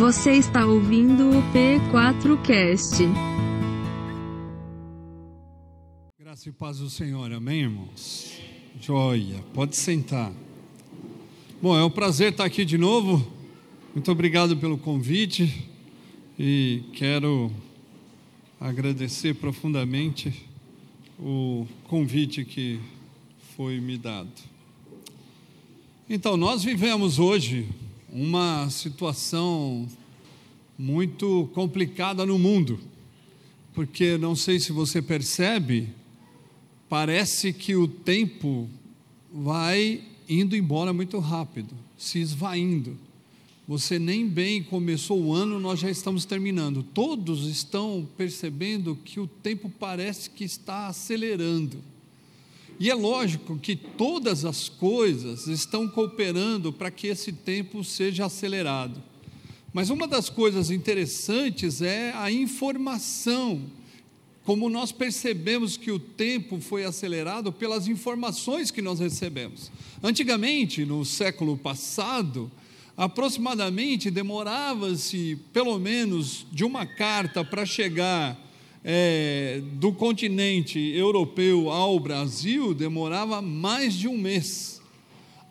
Você está ouvindo o P4Cast. Graça e paz do Senhor, amém, irmãos? Joia, pode sentar. Bom, é um prazer estar aqui de novo. Muito obrigado pelo convite e quero agradecer profundamente o convite que foi me dado. Então, nós vivemos hoje uma situação muito complicada no mundo, porque não sei se você percebe, parece que o tempo vai indo embora muito rápido, se esvaindo. Você nem bem começou o ano, nós já estamos terminando. Todos estão percebendo que o tempo parece que está acelerando. E é lógico que todas as coisas estão cooperando para que esse tempo seja acelerado. Mas uma das coisas interessantes é a informação. Como nós percebemos que o tempo foi acelerado pelas informações que nós recebemos. Antigamente, no século passado, aproximadamente demorava-se pelo menos de uma carta para chegar é, do continente europeu ao Brasil demorava mais de um mês.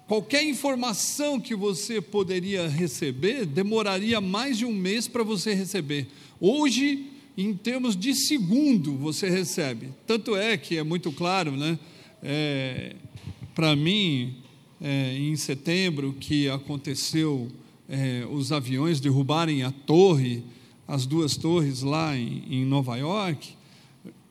Qualquer informação que você poderia receber demoraria mais de um mês para você receber. Hoje, em termos de segundo, você recebe. Tanto é que é muito claro, né? É, para mim, é, em setembro, que aconteceu é, os aviões derrubarem a torre as duas torres lá em, em Nova York,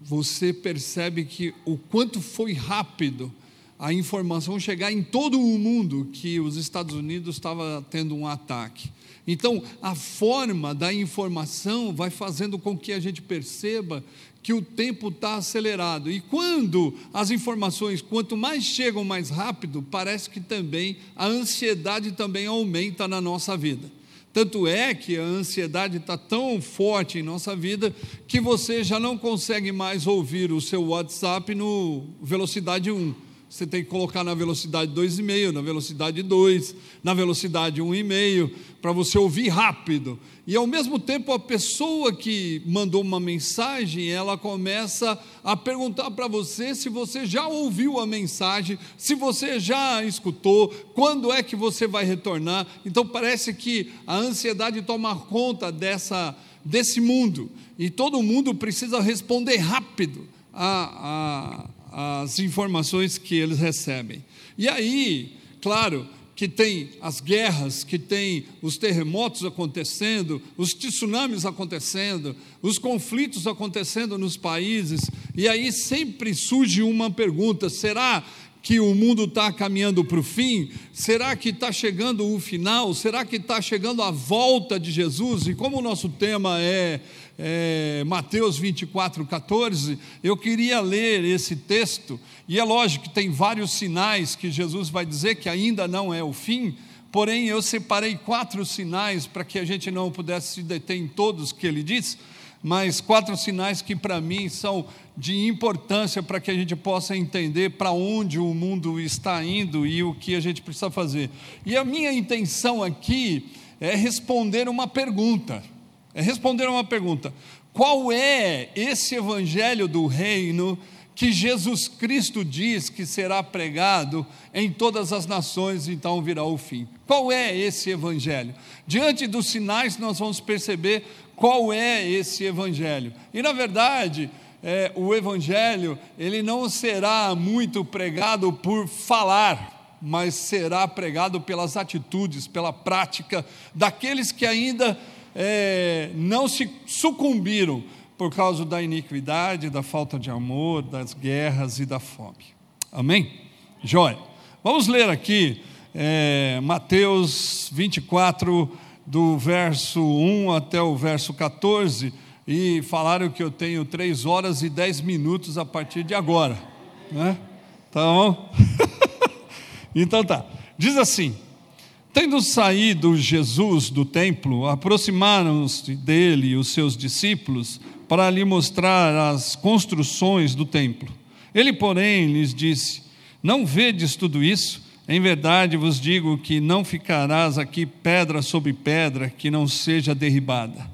você percebe que o quanto foi rápido a informação chegar em todo o mundo que os Estados Unidos estava tendo um ataque. Então, a forma da informação vai fazendo com que a gente perceba que o tempo está acelerado. E quando as informações, quanto mais chegam mais rápido, parece que também a ansiedade também aumenta na nossa vida. Tanto é que a ansiedade está tão forte em nossa vida que você já não consegue mais ouvir o seu WhatsApp no velocidade 1 você tem que colocar na velocidade 2,5, na velocidade 2, na velocidade 1,5, para você ouvir rápido. E ao mesmo tempo, a pessoa que mandou uma mensagem, ela começa a perguntar para você se você já ouviu a mensagem, se você já escutou, quando é que você vai retornar. Então parece que a ansiedade toma conta dessa, desse mundo, e todo mundo precisa responder rápido a, a as informações que eles recebem. E aí, claro, que tem as guerras, que tem os terremotos acontecendo, os tsunamis acontecendo, os conflitos acontecendo nos países, e aí sempre surge uma pergunta: será que o mundo está caminhando para o fim? Será que está chegando o final? Será que está chegando a volta de Jesus? E como o nosso tema é, é, Mateus 24, 14, eu queria ler esse texto, e é lógico que tem vários sinais que Jesus vai dizer que ainda não é o fim, porém eu separei quatro sinais para que a gente não pudesse se deter em todos que ele diz mas quatro sinais que para mim são de importância para que a gente possa entender para onde o mundo está indo e o que a gente precisa fazer. E a minha intenção aqui é responder uma pergunta. É responder uma pergunta. Qual é esse evangelho do reino que Jesus Cristo diz que será pregado em todas as nações, então virá o fim. Qual é esse evangelho? Diante dos sinais, nós vamos perceber qual é esse evangelho. E na verdade, é, o evangelho ele não será muito pregado por falar, mas será pregado pelas atitudes, pela prática daqueles que ainda é, não se sucumbiram por causa da iniquidade, da falta de amor, das guerras e da fome. Amém? Jóia. Vamos ler aqui é, Mateus 24, do verso 1 até o verso 14 e falaram que eu tenho 3 horas e 10 minutos a partir de agora. Né? Bom? então tá. Diz assim: Tendo saído Jesus do templo, aproximaram-se dele os seus discípulos para lhe mostrar as construções do templo. Ele, porém, lhes disse: Não vedes tudo isso? Em verdade vos digo que não ficarás aqui pedra sobre pedra que não seja derribada.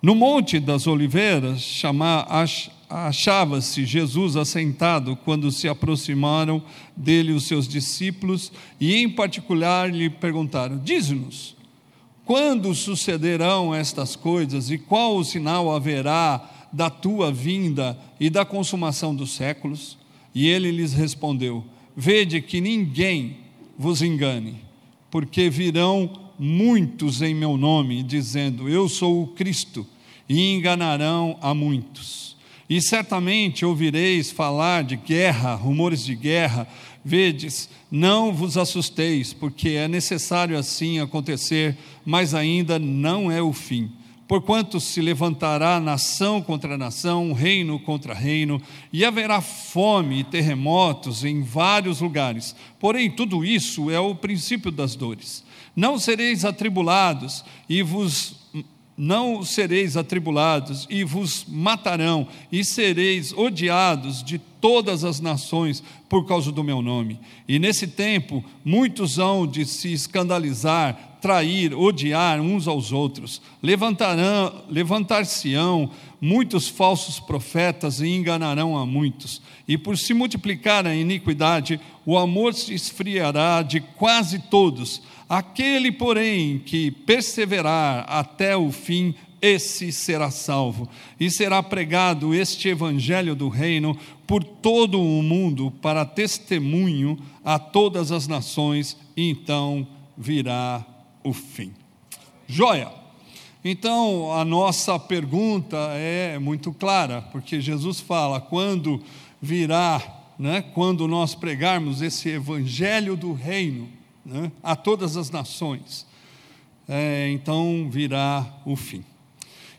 No Monte das Oliveiras achava-se Jesus assentado quando se aproximaram dele os seus discípulos e, em particular, lhe perguntaram: Diz-nos, quando sucederão estas coisas e qual o sinal haverá da tua vinda e da consumação dos séculos? E ele lhes respondeu: Vede que ninguém vos engane, porque virão muitos em meu nome, dizendo: Eu sou o Cristo, e enganarão a muitos. E certamente ouvireis falar de guerra, rumores de guerra. Vedes, não vos assusteis, porque é necessário assim acontecer, mas ainda não é o fim Porquanto se levantará nação contra nação, reino contra reino, e haverá fome e terremotos em vários lugares. Porém, tudo isso é o princípio das dores. Não sereis atribulados e vos não sereis atribulados e vos matarão e sereis odiados de todas as nações por causa do meu nome. E nesse tempo muitos hão de se escandalizar, trair, odiar uns aos outros. Levantarão, levantar-se-ão muitos falsos profetas e enganarão a muitos. E por se multiplicar a iniquidade, o amor se esfriará de quase todos. Aquele, porém, que perseverar até o fim, esse será salvo. E será pregado este evangelho do reino por todo o mundo para testemunho a todas as nações, e então virá o fim. Joia! Então, a nossa pergunta é muito clara, porque Jesus fala: quando virá, né, quando nós pregarmos esse evangelho do reino né, a todas as nações, é, então virá o fim.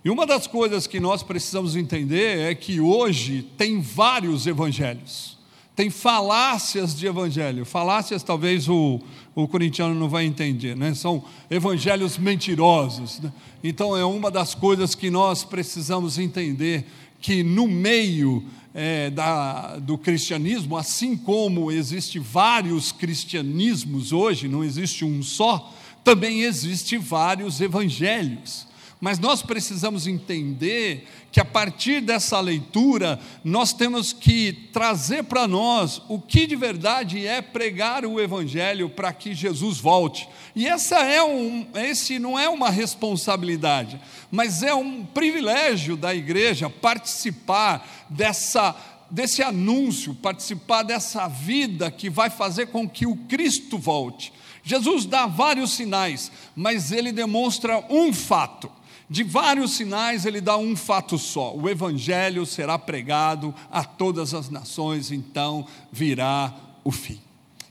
E uma das coisas que nós precisamos entender é que hoje tem vários evangelhos tem falácias de evangelho. Falácias talvez o, o corintiano não vai entender, né? são evangelhos mentirosos. Né? Então é uma das coisas que nós precisamos entender, que no meio é, da, do cristianismo, assim como existe vários cristianismos hoje, não existe um só, também existe vários evangelhos. Mas nós precisamos entender que a partir dessa leitura, nós temos que trazer para nós o que de verdade é pregar o Evangelho para que Jesus volte. E essa é um, esse não é uma responsabilidade, mas é um privilégio da igreja participar dessa desse anúncio, participar dessa vida que vai fazer com que o Cristo volte. Jesus dá vários sinais, mas ele demonstra um fato de vários sinais, ele dá um fato só: o evangelho será pregado a todas as nações, então virá o fim.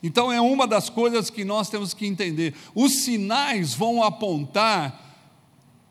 Então é uma das coisas que nós temos que entender. Os sinais vão apontar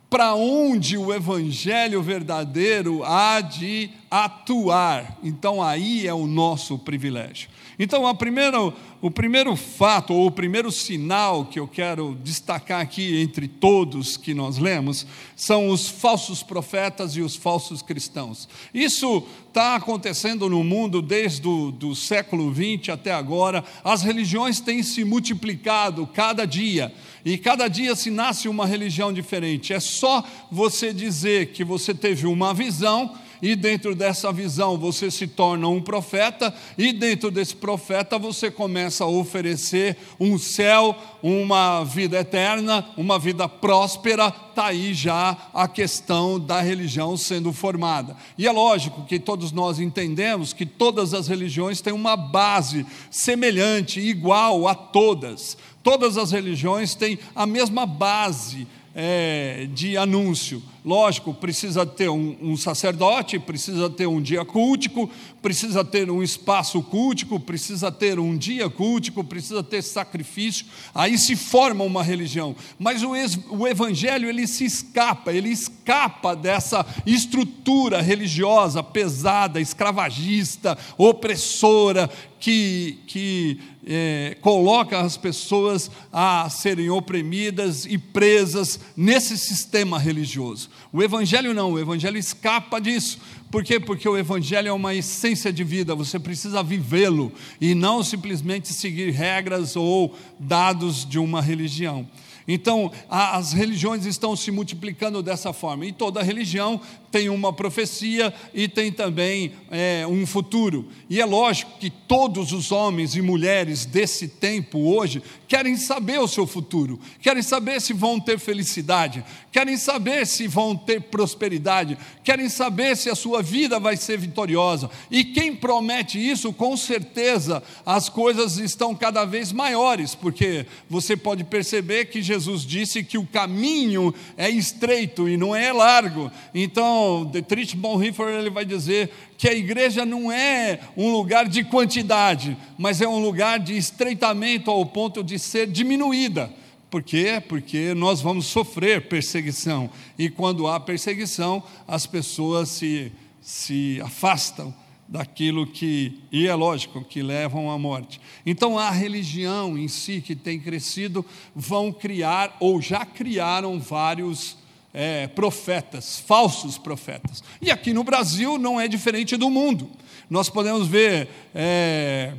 para onde o evangelho verdadeiro há de atuar. Então aí é o nosso privilégio. Então, a primeira, o primeiro fato, ou o primeiro sinal que eu quero destacar aqui entre todos que nós lemos, são os falsos profetas e os falsos cristãos. Isso está acontecendo no mundo desde o do século XX até agora. As religiões têm se multiplicado cada dia, e cada dia se nasce uma religião diferente. É só você dizer que você teve uma visão e dentro dessa visão você se torna um profeta, e dentro desse profeta você começa a oferecer um céu, uma vida eterna, uma vida próspera, está aí já a questão da religião sendo formada. E é lógico que todos nós entendemos que todas as religiões têm uma base semelhante, igual a todas. Todas as religiões têm a mesma base é, de anúncio. Lógico, precisa ter um, um, sacerdote, precisa ter um dia cultico, precisa ter um espaço cultico, precisa ter um dia cultico, precisa ter sacrifício. Aí se forma uma religião. Mas o, o evangelho ele se escapa, ele escapa dessa estrutura religiosa pesada, escravagista, opressora que, que é, coloca as pessoas a serem oprimidas e presas nesse sistema religioso. O Evangelho não, o Evangelho escapa disso. Por quê? Porque o Evangelho é uma essência de vida, você precisa vivê-lo e não simplesmente seguir regras ou dados de uma religião. Então, as religiões estão se multiplicando dessa forma, e toda religião tem uma profecia e tem também é, um futuro. E é lógico que todos os homens e mulheres desse tempo hoje querem saber o seu futuro, querem saber se vão ter felicidade, querem saber se vão ter prosperidade, querem saber se a sua vida vai ser vitoriosa. E quem promete isso, com certeza as coisas estão cada vez maiores, porque você pode perceber que Jesus disse que o caminho é estreito e não é largo. Então, Dietrich Bonhoeffer ele vai dizer que a igreja não é um lugar de quantidade, mas é um lugar de estreitamento ao ponto de ser diminuída. Por quê? Porque nós vamos sofrer perseguição. E quando há perseguição, as pessoas se, se afastam daquilo que, e é lógico, que levam à morte. Então, a religião em si que tem crescido, vão criar, ou já criaram vários é, profetas, falsos profetas. E aqui no Brasil não é diferente do mundo. Nós podemos ver é,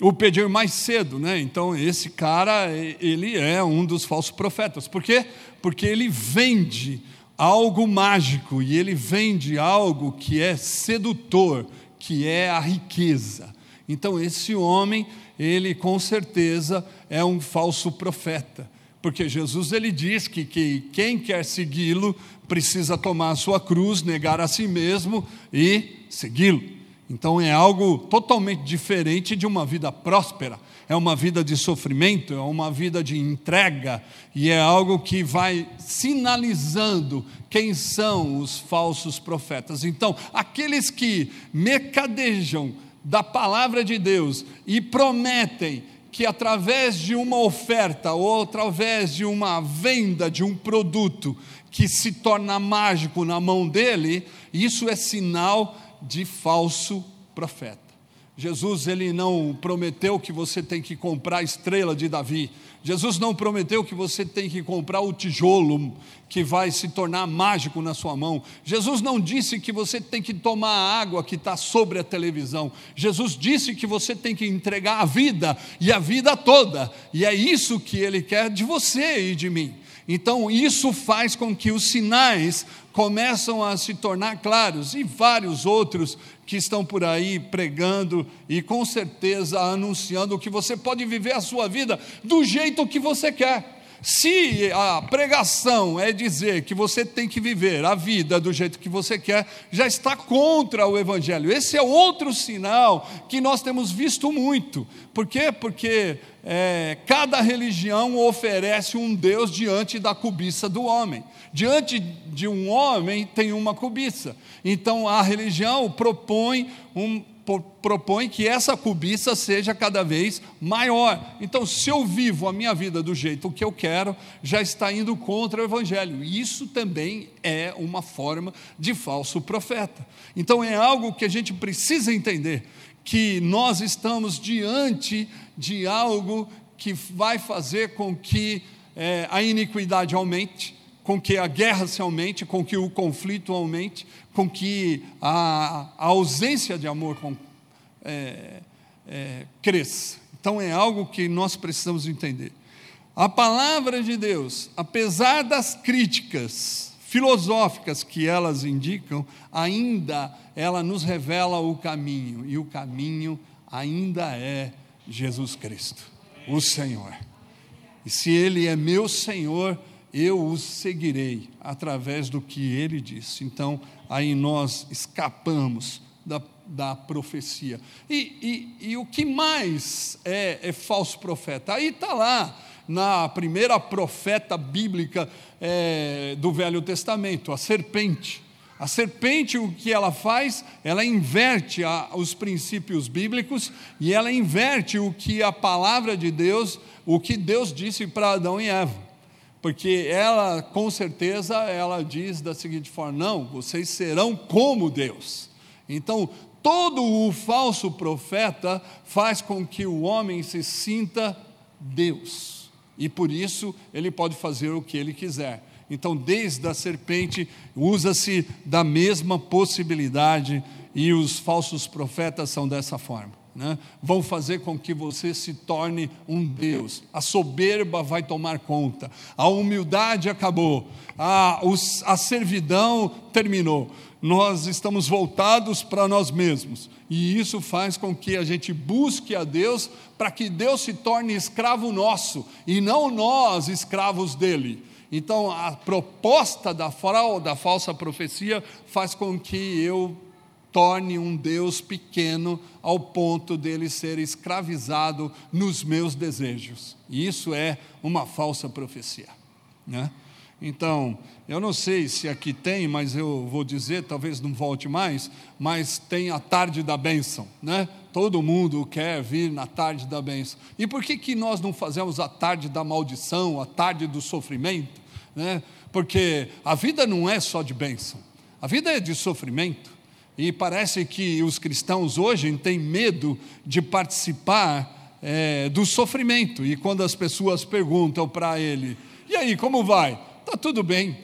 o pedir mais cedo, né? Então esse cara ele é um dos falsos profetas. Por quê? Porque ele vende algo mágico e ele vende algo que é sedutor, que é a riqueza. Então esse homem ele com certeza é um falso profeta porque Jesus ele diz que, que quem quer segui-lo precisa tomar a sua cruz, negar a si mesmo e segui-lo. Então é algo totalmente diferente de uma vida próspera. É uma vida de sofrimento, é uma vida de entrega, e é algo que vai sinalizando quem são os falsos profetas. Então, aqueles que mercadejam da palavra de Deus e prometem que através de uma oferta ou através de uma venda de um produto que se torna mágico na mão dele, isso é sinal de falso profeta. Jesus ele não prometeu que você tem que comprar a estrela de Davi. Jesus não prometeu que você tem que comprar o tijolo que vai se tornar mágico na sua mão. Jesus não disse que você tem que tomar a água que está sobre a televisão. Jesus disse que você tem que entregar a vida e a vida toda. E é isso que Ele quer de você e de mim. Então, isso faz com que os sinais começam a se tornar claros e vários outros que estão por aí pregando e com certeza anunciando que você pode viver a sua vida do jeito que você quer. Se a pregação é dizer que você tem que viver a vida do jeito que você quer, já está contra o Evangelho. Esse é outro sinal que nós temos visto muito. Por quê? Porque é, cada religião oferece um Deus diante da cobiça do homem. Diante de um homem tem uma cobiça. Então a religião propõe um, propõe que essa cobiça seja cada vez maior. Então, se eu vivo a minha vida do jeito que eu quero, já está indo contra o Evangelho. Isso também é uma forma de falso profeta. Então, é algo que a gente precisa entender que nós estamos diante de algo que vai fazer com que é, a iniquidade aumente, com que a guerra se aumente, com que o conflito aumente, com que a, a ausência de amor com, é, é, cresça. Então é algo que nós precisamos entender. A palavra de Deus, apesar das críticas filosóficas que elas indicam, ainda ela nos revela o caminho, e o caminho ainda é Jesus Cristo, o Senhor. E se Ele é meu Senhor, eu o seguirei através do que Ele disse. Então, aí nós escapamos da, da profecia. E, e, e, o que mais é, é falso profeta? Aí está lá, na primeira profeta bíblica é, do Velho Testamento, a serpente. A serpente, o que ela faz? Ela inverte a, os princípios bíblicos e ela inverte o que a palavra de Deus, o que Deus disse para Adão e Eva. Porque ela, com certeza, ela diz da seguinte forma: não, vocês serão como Deus. Então, todo o falso profeta faz com que o homem se sinta Deus. E por isso ele pode fazer o que ele quiser. Então, desde a serpente, usa-se da mesma possibilidade, e os falsos profetas são dessa forma. Né? Vão fazer com que você se torne um Deus. A soberba vai tomar conta, a humildade acabou, a, os, a servidão terminou. Nós estamos voltados para nós mesmos, e isso faz com que a gente busque a Deus para que Deus se torne escravo nosso e não nós escravos dele. Então, a proposta da, da falsa profecia faz com que eu torne um Deus pequeno ao ponto dele ser escravizado nos meus desejos. E isso é uma falsa profecia. Né? Então, eu não sei se aqui tem, mas eu vou dizer, talvez não volte mais, mas tem a tarde da bênção, né? Todo mundo quer vir na tarde da bênção. E por que, que nós não fazemos a tarde da maldição, a tarde do sofrimento? né? porque a vida não é só de bênção, a vida é de sofrimento. E parece que os cristãos hoje têm medo de participar é, do sofrimento. E quando as pessoas perguntam para ele: e aí, como vai? Está tudo bem.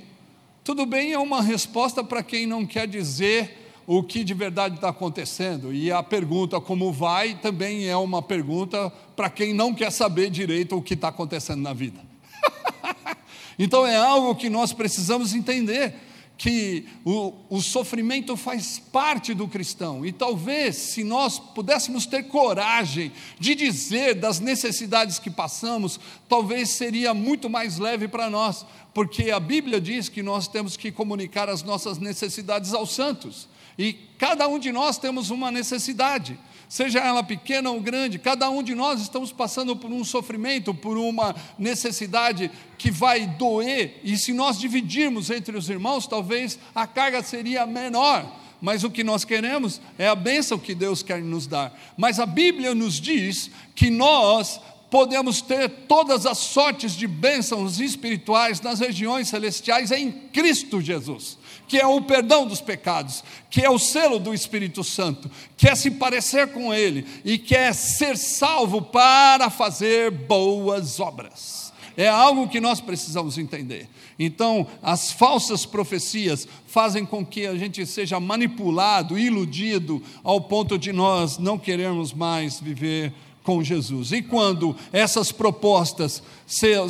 Tudo bem é uma resposta para quem não quer dizer o que de verdade está acontecendo. E a pergunta como vai também é uma pergunta para quem não quer saber direito o que está acontecendo na vida. Então é algo que nós precisamos entender que o, o, sofrimento faz parte do cristão, e talvez se nós pudéssemos ter coragem de dizer das necessidades que passamos, talvez seria muito mais leve para nós, porque a Bíblia diz que nós temos que comunicar as nossas necessidades aos santos, e cada um de nós temos uma necessidade seja ela pequena ou grande, cada um de nós estamos passando por um sofrimento, por uma necessidade que vai doer, e se nós dividirmos entre os irmãos, talvez a carga seria menor. Mas o que nós queremos é a bênção que Deus quer nos dar. Mas a Bíblia nos diz que nós podemos ter todas as sortes de bênçãos espirituais nas regiões celestiais em Cristo Jesus que é o perdão dos pecados, que é o selo do Espírito Santo, que é se parecer com Ele e que é ser salvo para fazer boas obras. É algo que nós precisamos entender. Então, as falsas profecias fazem com que a gente seja manipulado, iludido, ao ponto de nós não querermos mais viver com Jesus. E quando essas propostas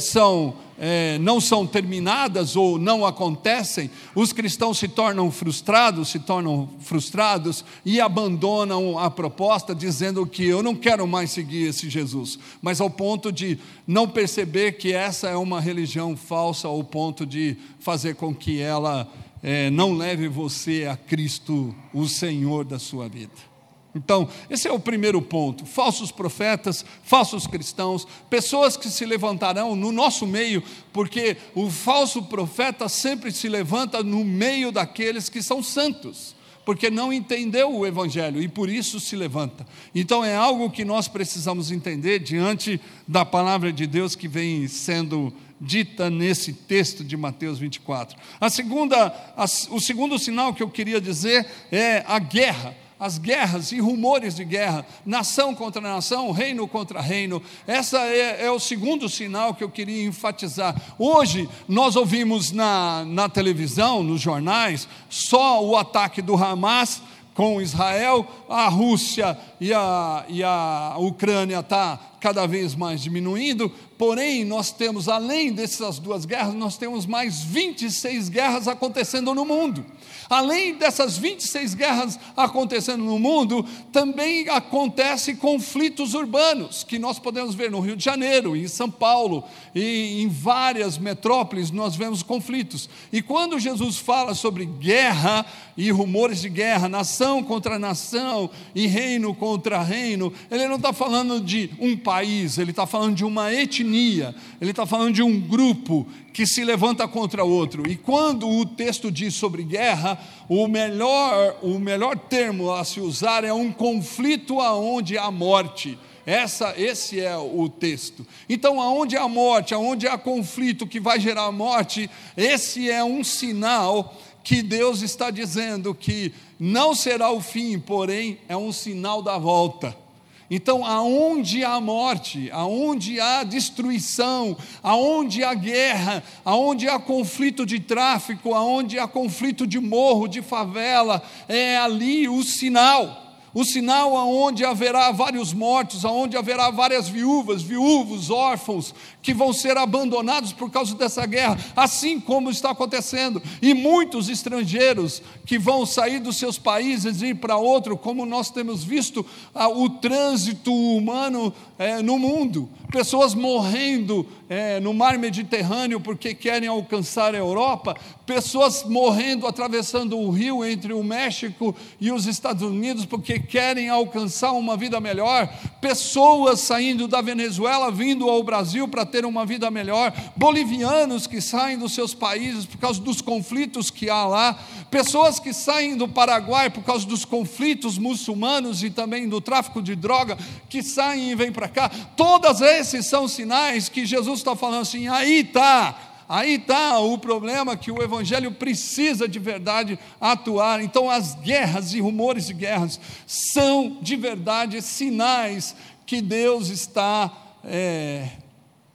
são, é, não são terminadas ou não acontecem, os cristãos se tornam frustrados, se tornam frustrados e abandonam a proposta, dizendo que eu não quero mais seguir esse Jesus, mas ao ponto de não perceber que essa é uma religião falsa, ao ponto de fazer com que ela é, não leve você a Cristo, o Senhor da sua vida. Então, esse é o primeiro ponto: falsos profetas, falsos cristãos, pessoas que se levantarão no nosso meio, porque o falso profeta sempre se levanta no meio daqueles que são santos, porque não entendeu o Evangelho e por isso se levanta. Então, é algo que nós precisamos entender diante da palavra de Deus que vem sendo dita nesse texto de Mateus 24. A segunda, a, o segundo sinal que eu queria dizer é a guerra as guerras e rumores de guerra, nação contra nação, reino contra reino. Essa é, é, o segundo sinal que eu queria enfatizar. Hoje nós ouvimos na, na televisão, nos jornais, só o ataque do Hamas com Israel, a Rússia e a, e a Ucrânia está cada vez mais diminuindo, porém nós temos, além dessas duas guerras, nós temos mais 26 guerras acontecendo no mundo. Além dessas 26 guerras acontecendo no mundo, também acontecem conflitos urbanos, que nós podemos ver no Rio de Janeiro, em São Paulo, e em várias metrópoles nós vemos conflitos. E quando Jesus fala sobre guerra e rumores de guerra, nação contra nação e reino contra reino, ele não está falando de um país, ele está falando de uma etnia, ele está falando de um grupo que se levanta contra outro. E quando o texto diz sobre guerra, o melhor, o melhor termo a se usar é um conflito aonde há morte. Essa, esse é o texto. Então, aonde há morte, aonde há conflito que vai gerar morte, esse é um sinal que Deus está dizendo que não será o fim, porém é um sinal da volta. Então, aonde há morte, aonde há destruição, aonde há guerra, aonde há conflito de tráfico, aonde há conflito de morro, de favela, é ali o sinal o sinal aonde haverá vários mortos, aonde haverá várias viúvas, viúvos, órfãos, que vão ser abandonados por causa dessa guerra, assim como está acontecendo, e muitos estrangeiros que vão sair dos seus países e ir para outro, como nós temos visto ah, o trânsito humano é, no mundo, pessoas morrendo é, no mar Mediterrâneo porque querem alcançar a Europa, pessoas morrendo atravessando o rio entre o México e os Estados Unidos porque querem alcançar uma vida melhor, pessoas saindo da Venezuela vindo ao Brasil para ter uma vida melhor, bolivianos que saem dos seus países por causa dos conflitos que há lá, pessoas que saem do Paraguai por causa dos conflitos muçulmanos e também do tráfico de droga, que saem e vêm para cá, todos esses são sinais que Jesus está falando assim: aí está. Aí está o problema que o Evangelho precisa de verdade atuar. Então, as guerras e rumores de guerras são de verdade sinais que Deus está é,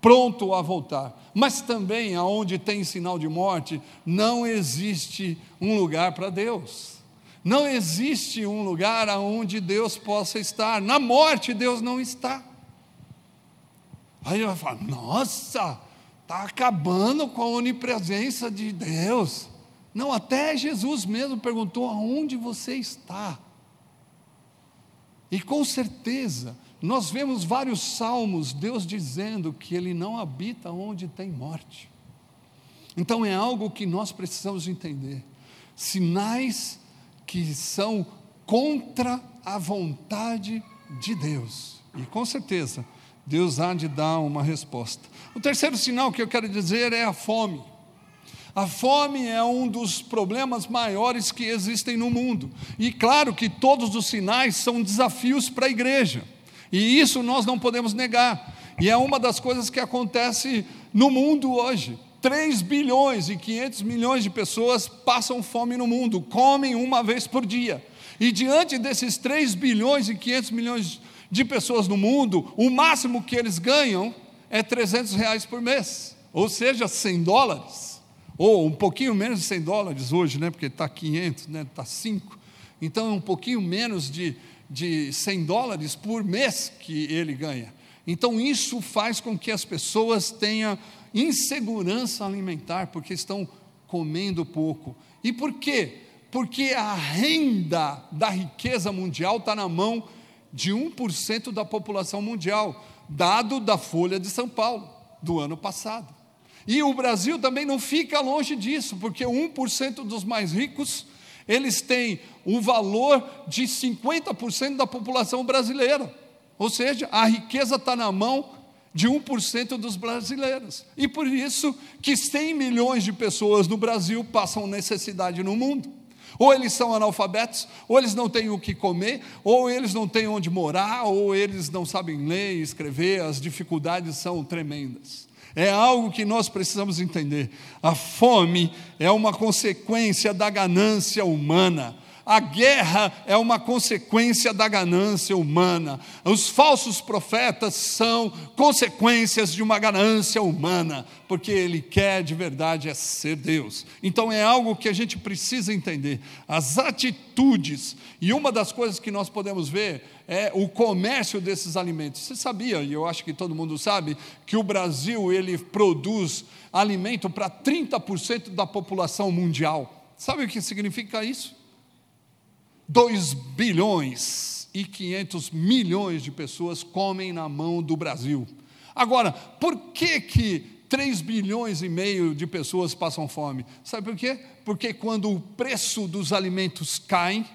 pronto a voltar. Mas também, aonde tem sinal de morte, não existe um lugar para Deus. Não existe um lugar aonde Deus possa estar. Na morte, Deus não está. Aí vai falar: nossa, está acabando com a onipresença de Deus. Não, até Jesus mesmo perguntou: aonde você está? E com certeza, nós vemos vários salmos, Deus dizendo que Ele não habita onde tem morte. Então é algo que nós precisamos entender. Sinais que são contra a vontade de Deus. E com certeza, Deus há de dar uma resposta. O terceiro sinal que eu quero dizer é a fome. A fome é um dos problemas maiores que existem no mundo. E claro que todos os sinais são desafios para a igreja. E isso nós não podemos negar. E é uma das coisas que acontece no mundo hoje. 3 bilhões e 500 milhões de pessoas passam fome no mundo, comem uma vez por dia. E diante desses 3 bilhões e 500 milhões de pessoas no mundo, o máximo que eles ganham é 300 reais por mês, ou seja, 100 dólares, ou um pouquinho menos de 100 dólares hoje, né, porque está 500, né, está 5, então é um pouquinho menos de, de 100 dólares por mês que ele ganha. Então isso faz com que as pessoas tenham insegurança alimentar, porque estão comendo pouco. E por quê? Porque a renda da riqueza mundial está na mão de 1% da população mundial, dado da Folha de São Paulo, do ano passado. E o Brasil também não fica longe disso, porque 1% dos mais ricos, eles têm o valor de 50% da população brasileira. Ou seja, a riqueza está na mão de 1% dos brasileiros. E por isso que 100 milhões de pessoas no Brasil passam necessidade no mundo. Ou eles são analfabetos, ou eles não têm o que comer, ou eles não têm onde morar, ou eles não sabem ler e escrever, as dificuldades são tremendas. É algo que nós precisamos entender. A fome é uma consequência da ganância humana. A guerra é uma consequência da ganância humana. Os falsos profetas são consequências de uma ganância humana, porque ele quer de verdade é ser Deus. Então é algo que a gente precisa entender. As atitudes, e uma das coisas que nós podemos ver é o comércio desses alimentos. Você sabia, e eu acho que todo mundo sabe, que o Brasil ele produz alimento para 30% da população mundial. Sabe o que significa isso? 2 bilhões e 500 milhões de pessoas comem na mão do Brasil. Agora, por que que 3 bilhões e meio de pessoas passam fome? Sabe por quê? Porque quando o preço dos alimentos cai,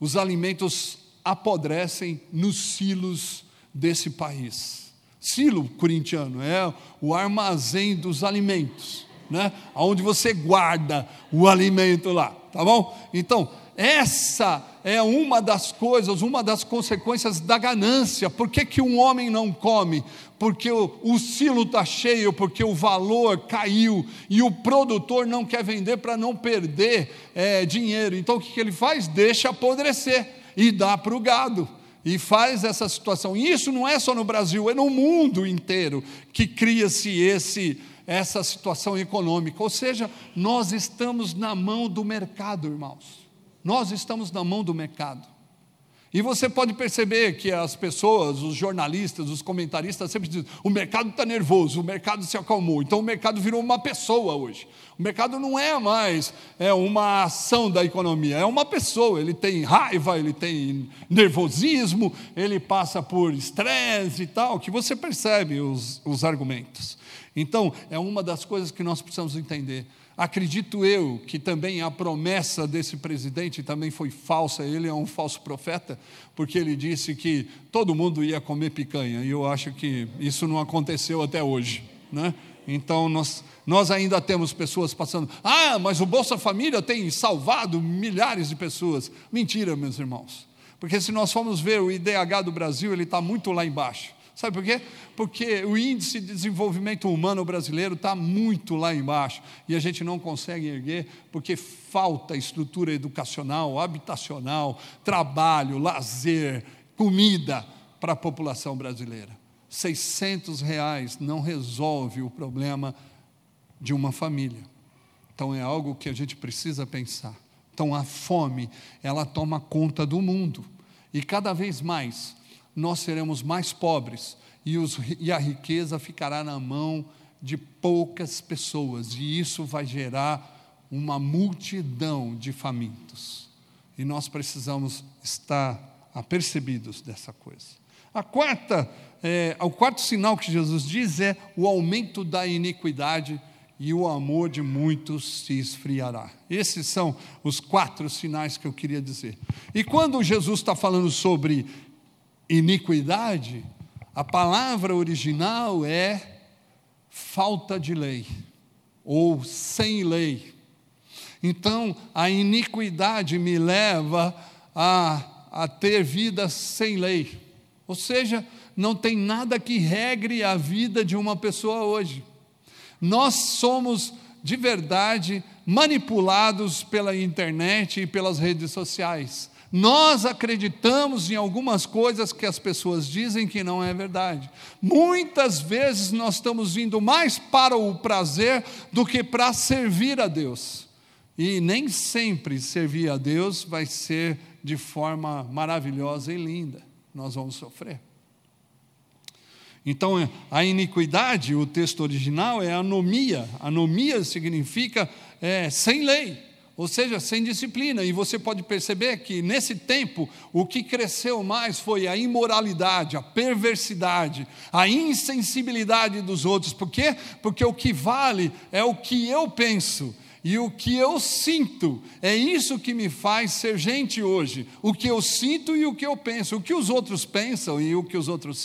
os alimentos apodrecem nos silos desse país. Silo corintiano é o armazém dos alimentos, né? Onde você guarda o alimento lá. tá bom? Então, essa é uma das coisas, uma das consequências da ganância. Por que, que um homem não come? Porque o, o silo está cheio, porque o valor caiu e o produtor não quer vender para não perder é, dinheiro. Então o que, que ele faz? Deixa apodrecer e dá para o gado e faz essa situação. E isso não é só no Brasil, é no mundo inteiro que cria-se esse essa situação econômica. Ou seja, nós estamos na mão do mercado, irmãos. Nós estamos na mão do mercado. E você pode perceber que as pessoas, os jornalistas, os comentaristas sempre dizem: o mercado está nervoso, o mercado se acalmou. Então o mercado virou uma pessoa hoje. O mercado não é mais é uma ação da economia, é uma pessoa. Ele tem raiva, ele tem nervosismo, ele passa por estresse e tal, que você percebe os, os argumentos. Então, é uma das coisas que nós precisamos entender. Acredito eu que também a promessa desse presidente também foi falsa, ele é um falso profeta, porque ele disse que todo mundo ia comer picanha, e eu acho que isso não aconteceu até hoje. Né? Então, nós, nós ainda temos pessoas passando, ah, mas o Bolsa Família tem salvado milhares de pessoas. Mentira, meus irmãos, porque se nós formos ver o IDH do Brasil, ele está muito lá embaixo. Sabe por quê? Porque o índice de desenvolvimento humano brasileiro está muito lá embaixo e a gente não consegue erguer porque falta estrutura educacional, habitacional, trabalho, lazer, comida para a população brasileira. 600 reais não resolve o problema de uma família. Então é algo que a gente precisa pensar. Então a fome, ela toma conta do mundo e cada vez mais nós seremos mais pobres e, os, e a riqueza ficará na mão de poucas pessoas, e isso vai gerar uma multidão de famintos. E nós precisamos estar apercebidos dessa coisa. A quarta, é, o quarto sinal que Jesus diz é o aumento da iniquidade e o amor de muitos se esfriará. Esses são os quatro sinais que eu queria dizer. E quando Jesus está falando sobre iniquidade, a palavra original é falta de lei ou sem lei. Então, a iniquidade me leva a, a ter vida sem lei. Ou seja, não tem nada que regre a vida de uma pessoa hoje. Nós somos, de verdade, manipulados pela internet e pelas redes sociais. Nós acreditamos em algumas coisas que as pessoas dizem que não é verdade. Muitas vezes nós estamos indo mais para o prazer do que para servir a Deus. E nem sempre servir a Deus vai ser de forma maravilhosa e linda. Nós vamos sofrer. Então, a iniquidade, o texto original é anomia. Anomia significa é, sem lei ou seja, sem disciplina. E você pode perceber que nesse tempo o que cresceu mais foi a imoralidade, a perversidade, a insensibilidade dos outros. Por quê? Porque o que vale é o que eu penso. E o que eu sinto, é isso que me faz ser gente hoje. O que eu sinto e o que eu penso. O que os outros pensam e o que os outros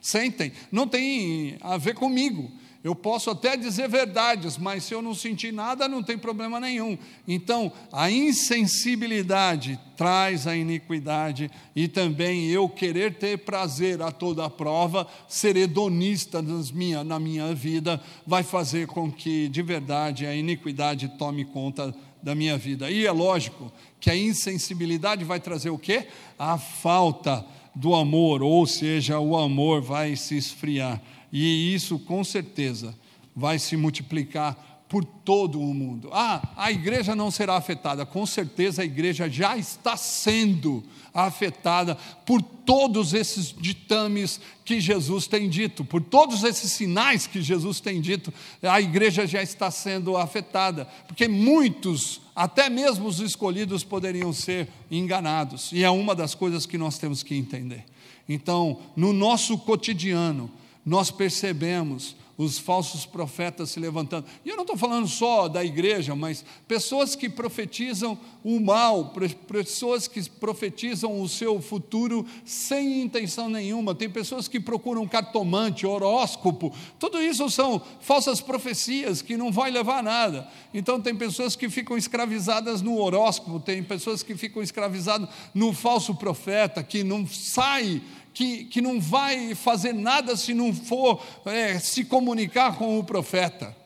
sentem, não tem a ver comigo. Eu posso até dizer verdades, mas se eu não sentir nada, não tem problema nenhum. Então, a insensibilidade traz a iniquidade e também eu querer ter prazer a toda prova, ser hedonista minha, na minha vida, vai fazer com que, de verdade, a iniquidade tome conta da minha vida. E é lógico que a insensibilidade vai trazer o quê? A falta do amor, ou seja, o amor vai se esfriar. E isso, com certeza, vai se multiplicar por todo o mundo. Ah, a igreja não será afetada. Com certeza a igreja já está sendo afetada por todos esses ditames que Jesus tem dito, por todos esses sinais que Jesus tem dito, a igreja já está sendo afetada, porque muitos, até mesmo os escolhidos, poderiam ser enganados, e é uma das coisas que nós temos que entender. Então, no nosso cotidiano, nós percebemos os falsos profetas se levantando. E eu não estou falando só da igreja, mas pessoas que profetizam o mal, pessoas que profetizam o seu futuro sem intenção nenhuma. Tem pessoas que procuram cartomante, horóscopo. Tudo isso são falsas profecias que não vai levar a nada. Então tem pessoas que ficam escravizadas no horóscopo, tem pessoas que ficam escravizadas no falso profeta, que não sai que, que não vai fazer nada se não for é, se comunicar com o profeta.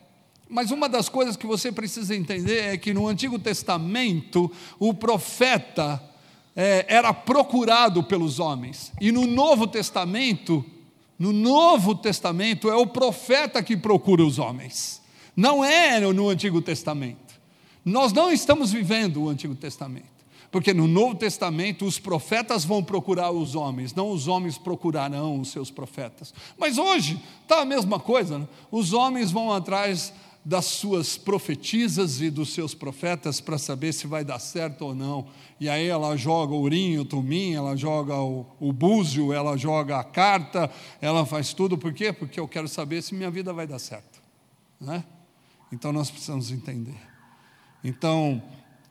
Mas uma das coisas que você precisa entender é que no Antigo Testamento o profeta é, era procurado pelos homens, e no Novo Testamento, no Novo Testamento é o profeta que procura os homens, não é no Antigo Testamento. Nós não estamos vivendo o Antigo Testamento. Porque no Novo Testamento os profetas vão procurar os homens, não os homens procurarão os seus profetas. Mas hoje está a mesma coisa, né? os homens vão atrás das suas profetisas e dos seus profetas para saber se vai dar certo ou não. E aí ela joga o urim, o tumim, ela joga o, o búzio, ela joga a carta, ela faz tudo. Por quê? Porque eu quero saber se minha vida vai dar certo. Né? Então nós precisamos entender. Então,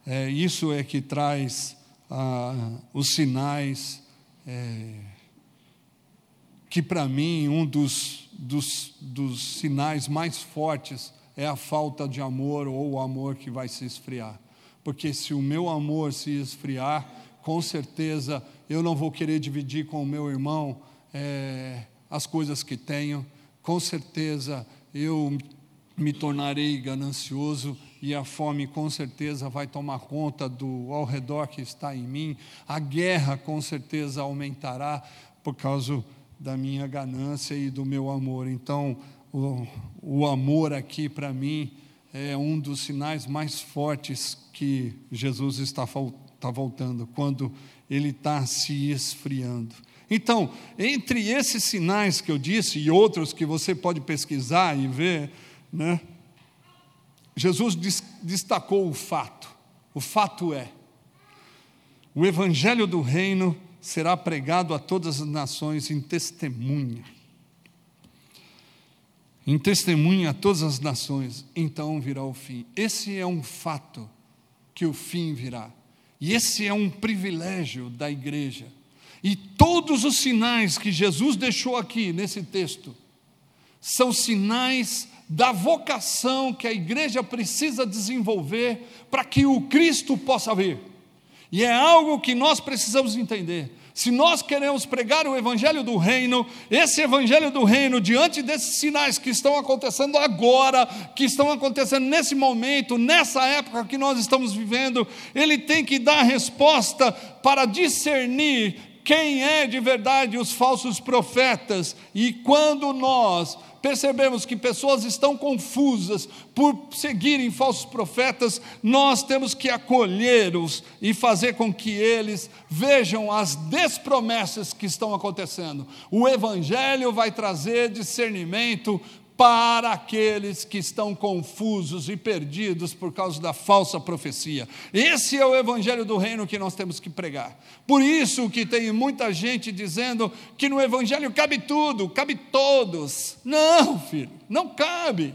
é, isso é que traz ah, os sinais, é, que para mim, um dos, dos, dos sinais mais fortes é a falta de amor ou o amor que vai se esfriar. Porque se o meu amor se esfriar, com certeza eu não vou querer dividir com o meu irmão é, as coisas que tenho, com certeza eu me tornarei ganancioso e a fome com certeza vai tomar conta do ao redor que está em mim, a guerra com certeza aumentará por causa da minha ganância e do meu amor. Então, o, o amor aqui para mim é um dos sinais mais fortes que Jesus está, está voltando, quando ele está se esfriando. Então, entre esses sinais que eu disse e outros que você pode pesquisar e ver, né? Jesus destacou o fato. O fato é: o evangelho do reino será pregado a todas as nações em testemunha. Em testemunha a todas as nações, então virá o fim. Esse é um fato que o fim virá. E esse é um privilégio da igreja. E todos os sinais que Jesus deixou aqui nesse texto são sinais da vocação que a igreja precisa desenvolver para que o Cristo possa vir. E é algo que nós precisamos entender. Se nós queremos pregar o evangelho do reino, esse evangelho do reino, diante desses sinais que estão acontecendo agora, que estão acontecendo nesse momento, nessa época que nós estamos vivendo, ele tem que dar resposta para discernir quem é de verdade os falsos profetas. E quando nós percebemos que pessoas estão confusas por seguirem falsos profetas, nós temos que acolhê-los e fazer com que eles vejam as despromessas que estão acontecendo. O Evangelho vai trazer discernimento para aqueles que estão confusos e perdidos por causa da falsa profecia. Esse é o evangelho do reino que nós temos que pregar. Por isso que tem muita gente dizendo que no evangelho cabe tudo, cabe todos. Não, filho, não cabe.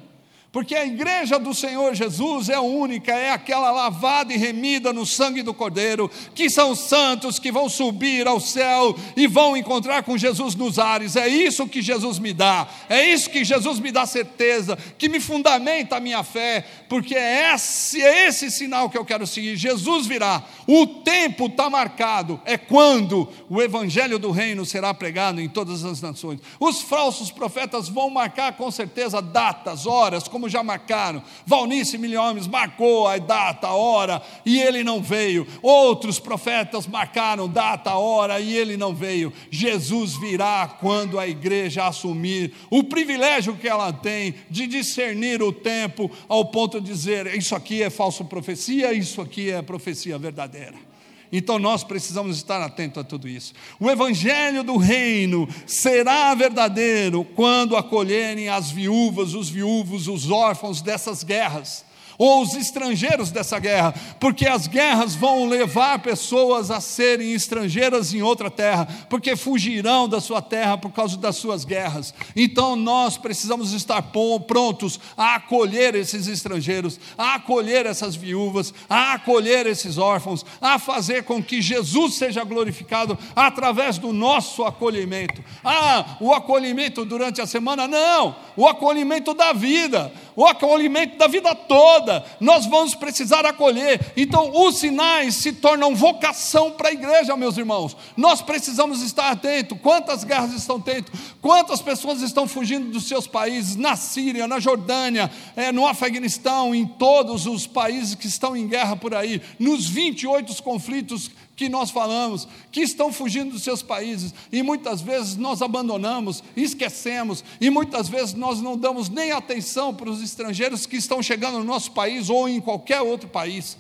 Porque a igreja do Senhor Jesus é única, é aquela lavada e remida no sangue do Cordeiro, que são santos que vão subir ao céu e vão encontrar com Jesus nos ares. É isso que Jesus me dá, é isso que Jesus me dá certeza, que me fundamenta a minha fé, porque é esse, é esse sinal que eu quero seguir. Jesus virá, o tempo está marcado, é quando o evangelho do reino será pregado em todas as nações. Os falsos profetas vão marcar com certeza datas, horas, como já marcaram. Valnice Milhomes marcou a data, a hora, e ele não veio. Outros profetas marcaram data, a hora, e ele não veio. Jesus virá quando a igreja assumir o privilégio que ela tem de discernir o tempo, ao ponto de dizer: isso aqui é falso profecia, isso aqui é profecia verdadeira. Então nós precisamos estar atentos a tudo isso. O evangelho do reino será verdadeiro quando acolherem as viúvas, os viúvos, os órfãos dessas guerras. Ou os estrangeiros dessa guerra, porque as guerras vão levar pessoas a serem estrangeiras em outra terra, porque fugirão da sua terra por causa das suas guerras. Então nós precisamos estar prontos a acolher esses estrangeiros, a acolher essas viúvas, a acolher esses órfãos, a fazer com que Jesus seja glorificado através do nosso acolhimento. Ah, o acolhimento durante a semana? Não, o acolhimento da vida, o acolhimento da vida toda nós vamos precisar acolher. Então, os sinais se tornam vocação para a igreja, meus irmãos. Nós precisamos estar atentos. Quantas guerras estão tendo? Quantas pessoas estão fugindo dos seus países? Na Síria, na Jordânia, é, no Afeganistão, em todos os países que estão em guerra por aí, nos 28 conflitos que nós falamos, que estão fugindo dos seus países, e muitas vezes nós abandonamos, esquecemos, e muitas vezes nós não damos nem atenção para os estrangeiros que estão chegando no nosso país ou em qualquer outro país.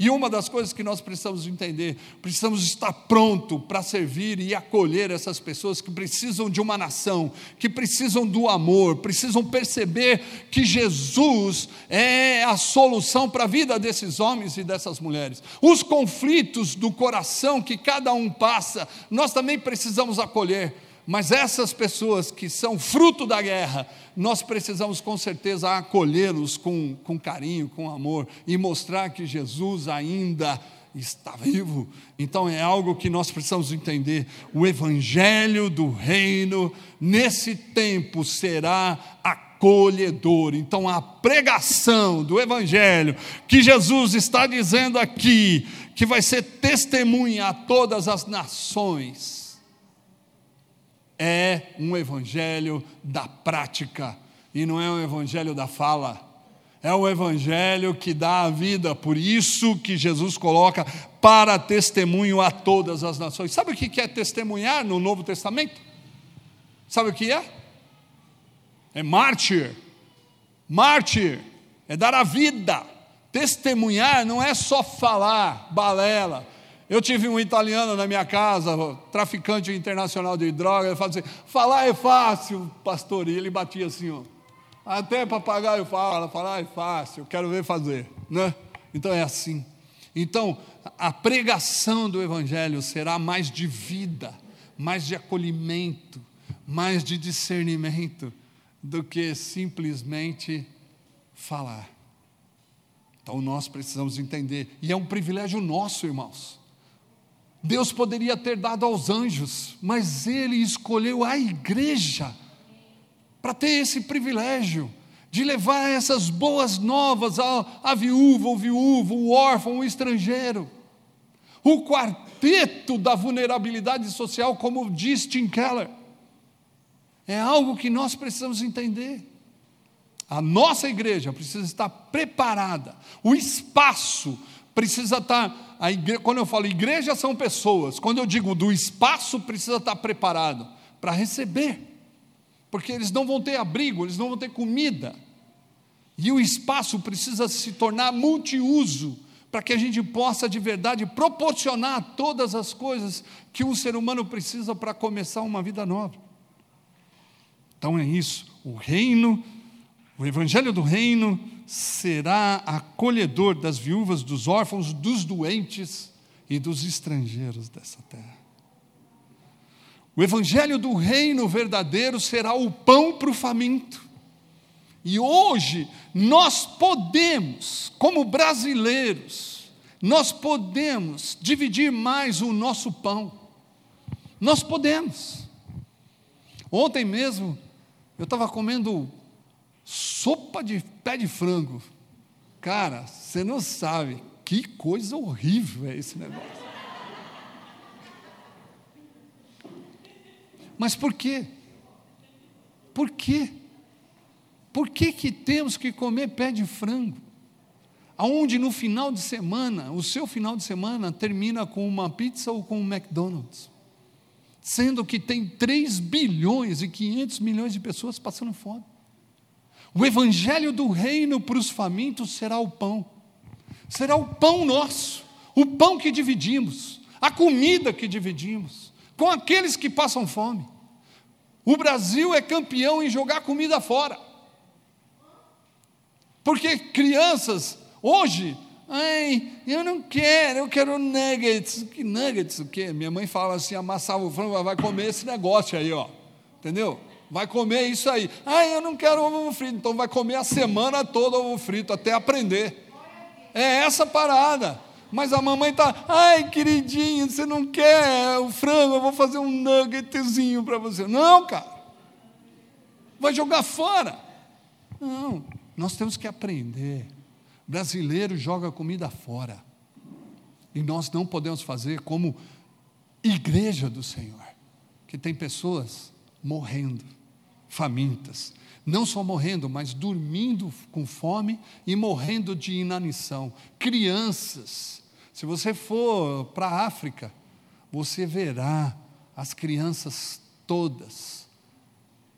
E uma das coisas que nós precisamos entender, precisamos estar pronto para servir e acolher essas pessoas que precisam de uma nação, que precisam do amor, precisam perceber que Jesus é a solução para a vida desses homens e dessas mulheres. Os conflitos do coração que cada um passa, nós também precisamos acolher. Mas essas pessoas que são fruto da guerra, nós precisamos com certeza acolhê-los com, com carinho, com amor e mostrar que Jesus ainda está vivo. Então é algo que nós precisamos entender. O evangelho do reino nesse tempo será acolhedor. Então a pregação do evangelho que Jesus está dizendo aqui, que vai ser testemunha a todas as nações é um evangelho da prática e não é um evangelho da fala. É o evangelho que dá a vida, por isso que Jesus coloca para testemunho a todas as nações. Sabe o que é testemunhar no Novo Testamento? Sabe o que é? É mártir. Mártir é dar a vida. Testemunhar não é só falar, balela. Eu tive um italiano na minha casa, traficante internacional de droga, ele falava assim: falar é fácil, pastor. E ele batia assim, ó. Até papagaio fala, falar é fácil, quero ver fazer. Né? Então é assim. Então, a pregação do Evangelho será mais de vida, mais de acolhimento, mais de discernimento, do que simplesmente falar. Então nós precisamos entender, e é um privilégio nosso, irmãos. Deus poderia ter dado aos anjos, mas Ele escolheu a igreja para ter esse privilégio de levar essas boas novas à, viúva, o viúvo, o órfão, o estrangeiro. O quarteto da vulnerabilidade social, como diz Tim Keller, é algo que nós precisamos entender. A nossa igreja precisa estar preparada, o espaço precisa estar. A igreja, quando eu falo igreja, são pessoas. Quando eu digo do espaço, precisa estar preparado para receber, porque eles não vão ter abrigo, eles não vão ter comida. E o espaço precisa se tornar multiuso, para que a gente possa de verdade proporcionar todas as coisas que um ser humano precisa para começar uma vida nova. Então é isso, o reino, o evangelho do reino será acolhedor das viúvas, dos órfãos, dos doentes e dos estrangeiros dessa terra. O evangelho do reino verdadeiro será o pão para o faminto. E hoje nós podemos, como brasileiros, nós podemos dividir mais o nosso pão. Nós podemos. Ontem mesmo eu estava comendo Sopa de pé de frango. Cara, você não sabe que coisa horrível é esse negócio. Mas por quê? Por quê? Por que, que temos que comer pé de frango? Aonde no final de semana, o seu final de semana termina com uma pizza ou com um McDonald's? Sendo que tem 3 bilhões e 500 milhões de pessoas passando fome. O evangelho do reino para os famintos será o pão, será o pão nosso, o pão que dividimos, a comida que dividimos, com aqueles que passam fome. O Brasil é campeão em jogar comida fora, porque crianças Hoje, ai, eu não quero, eu quero nuggets. Que nuggets o quê? Minha mãe fala assim, amassava o frango, vai comer esse negócio aí, ó. Entendeu? Vai comer isso aí. Ai, eu não quero ovo frito. Então vai comer a semana toda ovo frito, até aprender. É essa parada. Mas a mamãe está, ai queridinho, você não quer o frango, eu vou fazer um nuggetzinho para você. Não, cara, vai jogar fora. Não, nós temos que aprender. Brasileiro joga comida fora. E nós não podemos fazer como igreja do Senhor, que tem pessoas morrendo, famintas, não só morrendo, mas dormindo com fome e morrendo de inanição. Crianças. Se você for para a África, você verá as crianças todas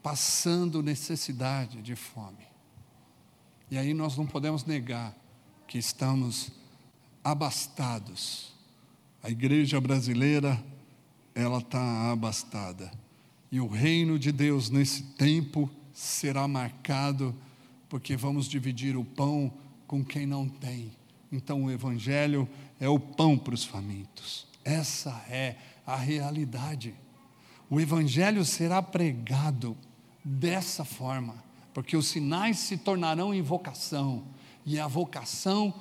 passando necessidade de fome. E aí nós não podemos negar que estamos abastados. A igreja brasileira, ela está abastada. E o reino de Deus nesse tempo será marcado, porque vamos dividir o pão com quem não tem. Então o Evangelho é o pão para os famintos. Essa é a realidade. O Evangelho será pregado dessa forma, porque os sinais se tornarão em vocação, e a vocação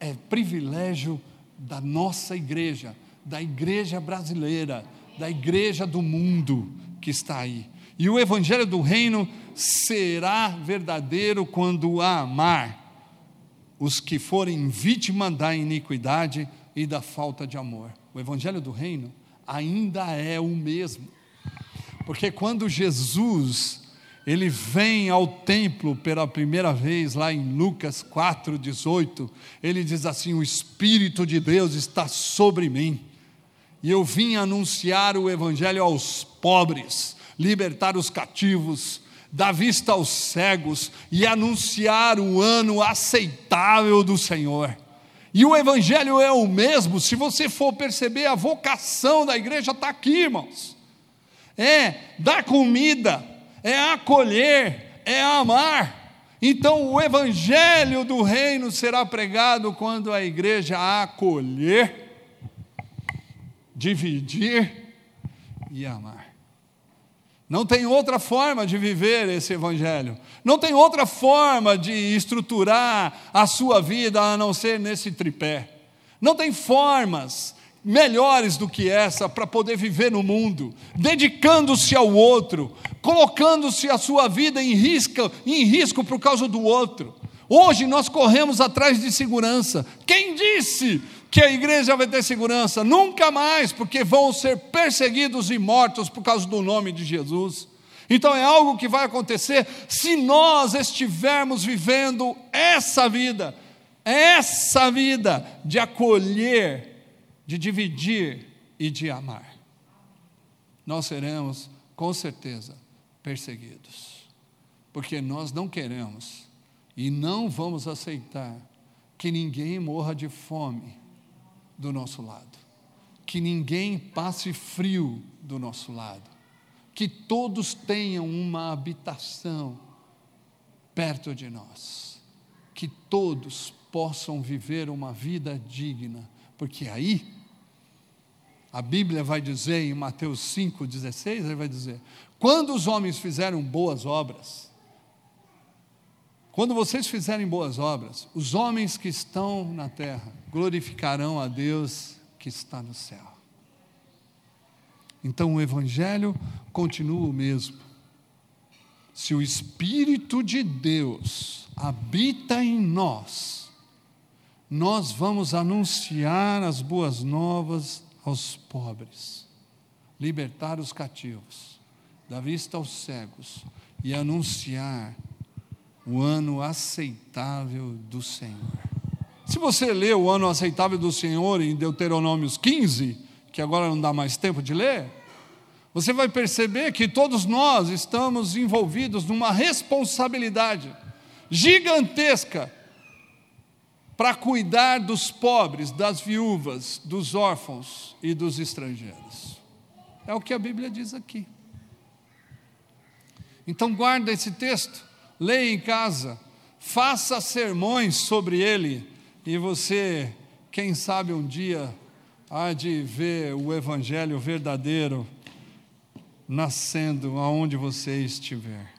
é privilégio da nossa igreja, da igreja brasileira, da igreja do mundo que está aí. E o evangelho do reino será verdadeiro quando amar os que forem vítima da iniquidade e da falta de amor. O evangelho do reino ainda é o mesmo. Porque quando Jesus ele vem ao templo pela primeira vez, lá em Lucas 4,18, ele diz assim: O Espírito de Deus está sobre mim, e eu vim anunciar o Evangelho aos pobres, libertar os cativos, dar vista aos cegos e anunciar o ano aceitável do Senhor. E o Evangelho é o mesmo, se você for perceber, a vocação da igreja está aqui, irmãos. É dar comida, é acolher, é amar. Então o Evangelho do Reino será pregado quando a igreja acolher, dividir e amar. Não tem outra forma de viver esse Evangelho. Não tem outra forma de estruturar a sua vida a não ser nesse tripé. Não tem formas melhores do que essa para poder viver no mundo, dedicando-se ao outro, colocando-se a sua vida em risco, em risco por causa do outro. Hoje nós corremos atrás de segurança. Quem disse que a igreja vai ter segurança? Nunca mais, porque vão ser perseguidos e mortos por causa do nome de Jesus. Então é algo que vai acontecer se nós estivermos vivendo essa vida, essa vida de acolher, de dividir e de amar. Nós seremos, com certeza, perseguidos, porque nós não queremos e não vamos aceitar que ninguém morra de fome do nosso lado, que ninguém passe frio do nosso lado, que todos tenham uma habitação perto de nós, que todos possam viver uma vida digna, porque aí a Bíblia vai dizer em Mateus 5,16, ele vai dizer: quando os homens fizeram boas obras, quando vocês fizerem boas obras, os homens que estão na terra glorificarão a Deus que está no céu. Então o Evangelho continua o mesmo. Se o Espírito de Deus habita em nós, nós vamos anunciar as boas novas aos pobres, libertar os cativos, dar vista aos cegos e anunciar o ano aceitável do Senhor. Se você lê o ano aceitável do Senhor em Deuteronômios 15, que agora não dá mais tempo de ler, você vai perceber que todos nós estamos envolvidos numa responsabilidade gigantesca para cuidar dos pobres, das viúvas, dos órfãos e dos estrangeiros. É o que a Bíblia diz aqui. Então guarda esse texto leia em casa, faça sermões sobre ele, E você, quem sabe um dia, há de ver o Evangelho verdadeiro nascendo aonde você estiver.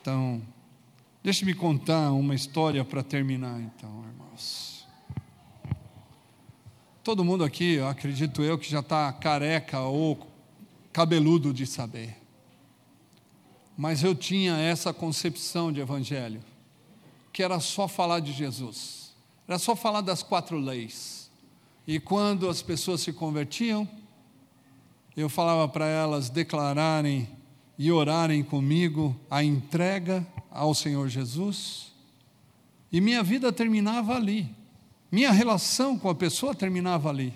Então, deixe-me contar uma história para terminar, então, irmãos. Todo mundo aqui, acredito eu, que já está careca ou cabeludo de saber. Mas eu tinha essa concepção de evangelho, que era só falar de Jesus, era só falar das quatro leis. E quando as pessoas se convertiam, eu falava para elas declararem e orarem comigo a entrega ao Senhor Jesus, e minha vida terminava ali, minha relação com a pessoa terminava ali.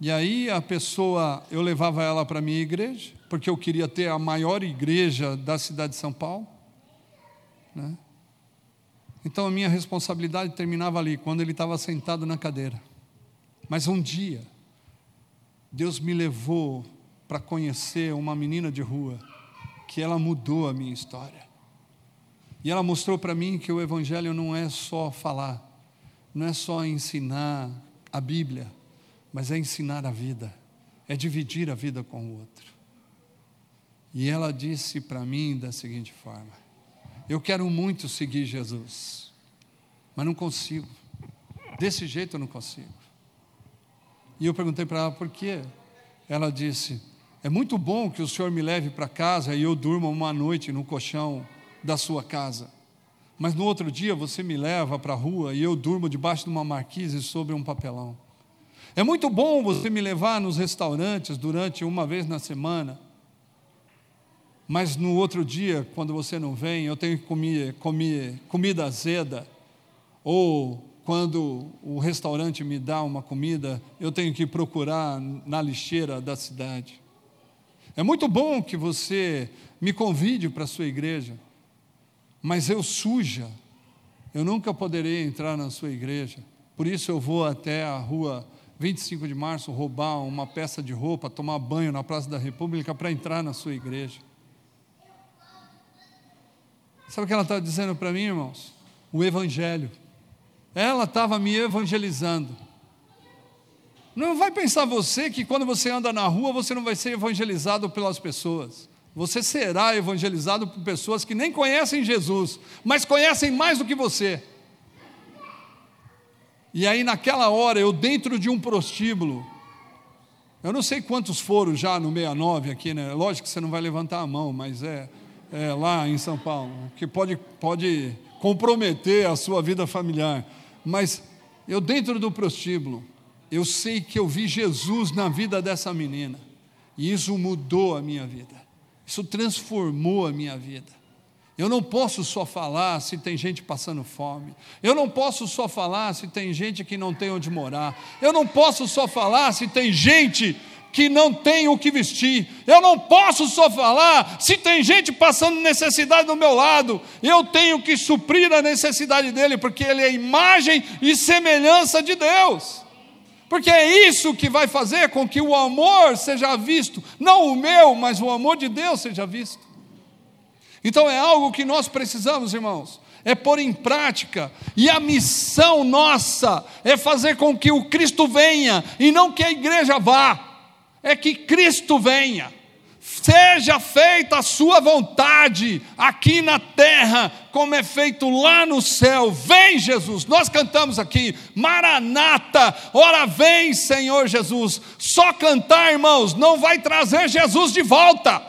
E aí a pessoa, eu levava ela para a minha igreja, porque eu queria ter a maior igreja da cidade de São Paulo. Né? Então a minha responsabilidade terminava ali, quando ele estava sentado na cadeira. Mas um dia, Deus me levou para conhecer uma menina de rua, que ela mudou a minha história. E ela mostrou para mim que o Evangelho não é só falar, não é só ensinar a Bíblia, mas é ensinar a vida, é dividir a vida com o outro. E ela disse para mim da seguinte forma: Eu quero muito seguir Jesus, mas não consigo. Desse jeito eu não consigo. E eu perguntei para ela por quê. Ela disse: É muito bom que o senhor me leve para casa e eu durma uma noite no colchão da sua casa. Mas no outro dia você me leva para a rua e eu durmo debaixo de uma marquise sobre um papelão. É muito bom você me levar nos restaurantes durante uma vez na semana. Mas no outro dia, quando você não vem, eu tenho que comer, comer comida azeda ou quando o restaurante me dá uma comida, eu tenho que procurar na lixeira da cidade. É muito bom que você me convide para a sua igreja, mas eu suja, eu nunca poderei entrar na sua igreja. Por isso eu vou até a rua 25 de março roubar uma peça de roupa, tomar banho na Praça da República para entrar na sua igreja. Sabe o que ela está dizendo para mim, irmãos? O Evangelho. Ela estava me evangelizando. Não vai pensar você que quando você anda na rua você não vai ser evangelizado pelas pessoas. Você será evangelizado por pessoas que nem conhecem Jesus, mas conhecem mais do que você. E aí, naquela hora, eu dentro de um prostíbulo, eu não sei quantos foram já no 69 aqui, né? Lógico que você não vai levantar a mão, mas é, é lá em São Paulo, que pode, pode comprometer a sua vida familiar. Mas eu, dentro do prostíbulo, eu sei que eu vi Jesus na vida dessa menina, e isso mudou a minha vida, isso transformou a minha vida. Eu não posso só falar se tem gente passando fome. Eu não posso só falar se tem gente que não tem onde morar. Eu não posso só falar se tem gente que não tem o que vestir. Eu não posso só falar se tem gente passando necessidade do meu lado. Eu tenho que suprir a necessidade dele, porque ele é imagem e semelhança de Deus. Porque é isso que vai fazer com que o amor seja visto, não o meu, mas o amor de Deus seja visto. Então é algo que nós precisamos, irmãos, é pôr em prática, e a missão nossa é fazer com que o Cristo venha e não que a igreja vá é que Cristo venha, seja feita a Sua vontade aqui na terra, como é feito lá no céu. Vem, Jesus, nós cantamos aqui, Maranata, ora vem, Senhor Jesus. Só cantar, irmãos, não vai trazer Jesus de volta,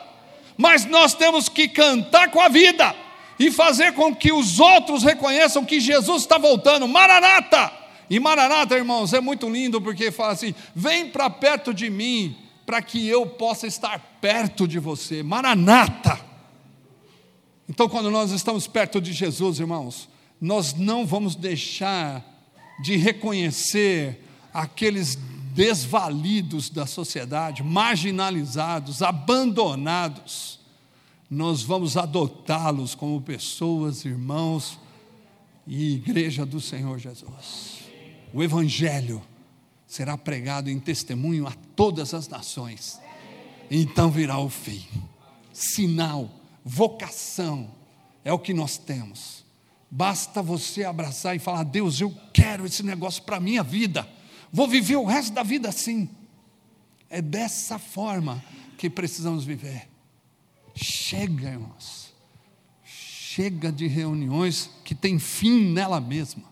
mas nós temos que cantar com a vida e fazer com que os outros reconheçam que Jesus está voltando. Maranata! E Maranata, irmãos, é muito lindo porque fala assim: vem para perto de mim, para que eu possa estar perto de você. Maranata! Então, quando nós estamos perto de Jesus, irmãos, nós não vamos deixar de reconhecer aqueles desvalidos da sociedade, marginalizados, abandonados. Nós vamos adotá-los como pessoas, irmãos e igreja do Senhor Jesus. O Evangelho será pregado em testemunho a todas as nações. Então virá o fim. Sinal, vocação, é o que nós temos Basta você abraçar e falar: Deus, eu quero esse negócio para a minha vida, vou viver o resto da vida assim. É dessa forma que precisamos viver. Chega, irmãos, chega de reuniões que tem fim nela mesma.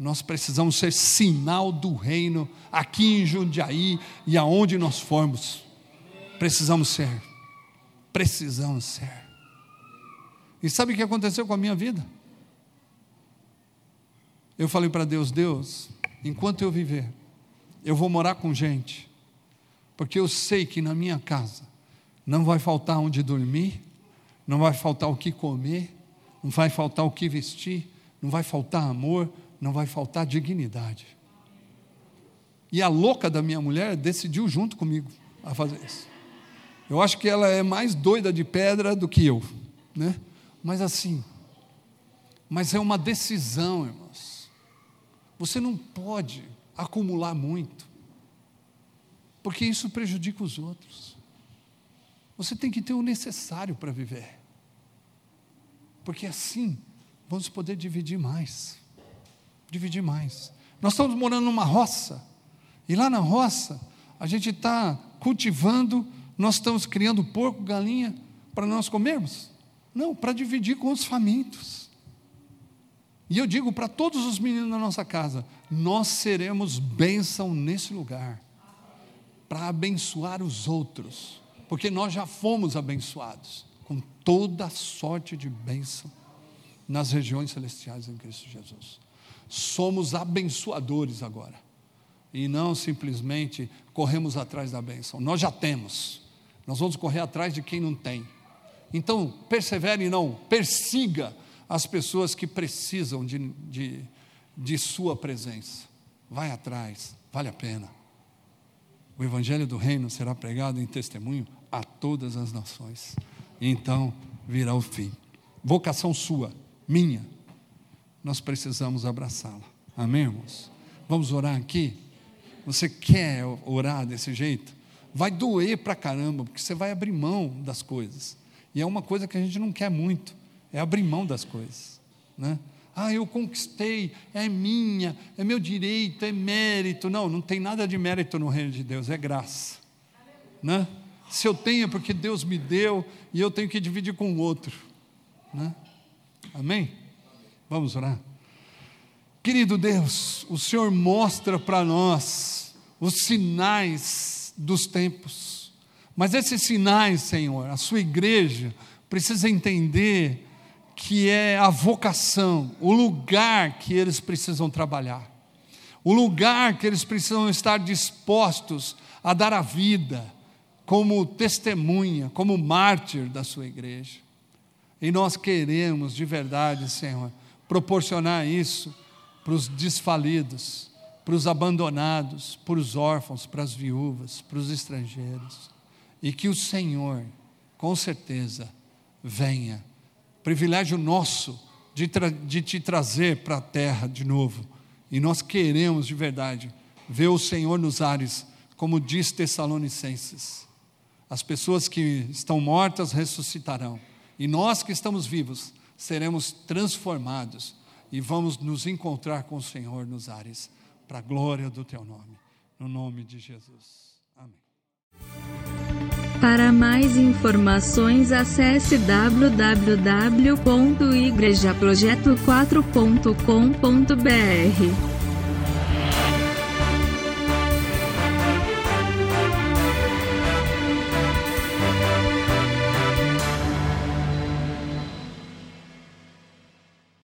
Nós precisamos ser sinal do reino aqui em Jundiaí e aonde nós formos. Precisamos ser. Precisamos ser. E sabe o que aconteceu com a minha vida? Eu falei para Deus: Deus, enquanto eu viver, eu vou morar com gente, porque eu sei que na minha casa não vai faltar onde dormir, não vai faltar o que comer, não vai faltar o que vestir, não vai faltar amor, não vai faltar dignidade. E a louca da minha mulher decidiu junto comigo a fazer isso. Eu acho que ela é mais doida de pedra do que eu, né? Mas assim, mas é uma decisão, irmãos. Você não pode acumular muito, porque isso prejudica os outros. Você tem que ter o necessário para viver, porque assim vamos poder dividir mais. Dividir mais. Nós estamos morando numa roça, e lá na roça, a gente está cultivando, nós estamos criando porco, galinha, para nós comermos. Não, para dividir com os famintos. E eu digo para todos os meninos da nossa casa: nós seremos bênção nesse lugar, para abençoar os outros, porque nós já fomos abençoados com toda sorte de bênção nas regiões celestiais em Cristo Jesus. Somos abençoadores agora, e não simplesmente corremos atrás da bênção, nós já temos, nós vamos correr atrás de quem não tem. Então, persevere não, persiga as pessoas que precisam de, de, de sua presença. Vai atrás, vale a pena. O Evangelho do Reino será pregado em testemunho a todas as nações. E então virá o fim. Vocação sua, minha, nós precisamos abraçá-la. Amém, irmãos? Vamos orar aqui? Você quer orar desse jeito? Vai doer pra caramba, porque você vai abrir mão das coisas. E é uma coisa que a gente não quer muito, é abrir mão das coisas. Né? Ah, eu conquistei, é minha, é meu direito, é mérito. Não, não tem nada de mérito no reino de Deus, é graça. Né? Se eu tenho é porque Deus me deu e eu tenho que dividir com o outro. Né? Amém? Vamos orar. Querido Deus, o Senhor mostra para nós os sinais dos tempos. Mas esses sinais, Senhor, a sua igreja precisa entender que é a vocação, o lugar que eles precisam trabalhar, o lugar que eles precisam estar dispostos a dar a vida como testemunha, como mártir da sua igreja. E nós queremos de verdade, Senhor, proporcionar isso para os desfalidos, para os abandonados, para os órfãos, para as viúvas, para os estrangeiros e que o Senhor, com certeza, venha. Privilégio nosso de, de te trazer para a terra de novo. E nós queremos de verdade ver o Senhor nos ares, como diz Tessalonicenses. As pessoas que estão mortas ressuscitarão, e nós que estamos vivos seremos transformados e vamos nos encontrar com o Senhor nos ares, para a glória do teu nome, no nome de Jesus. Amém. Para mais informações acesse www.igrejaprojeto4.com.br.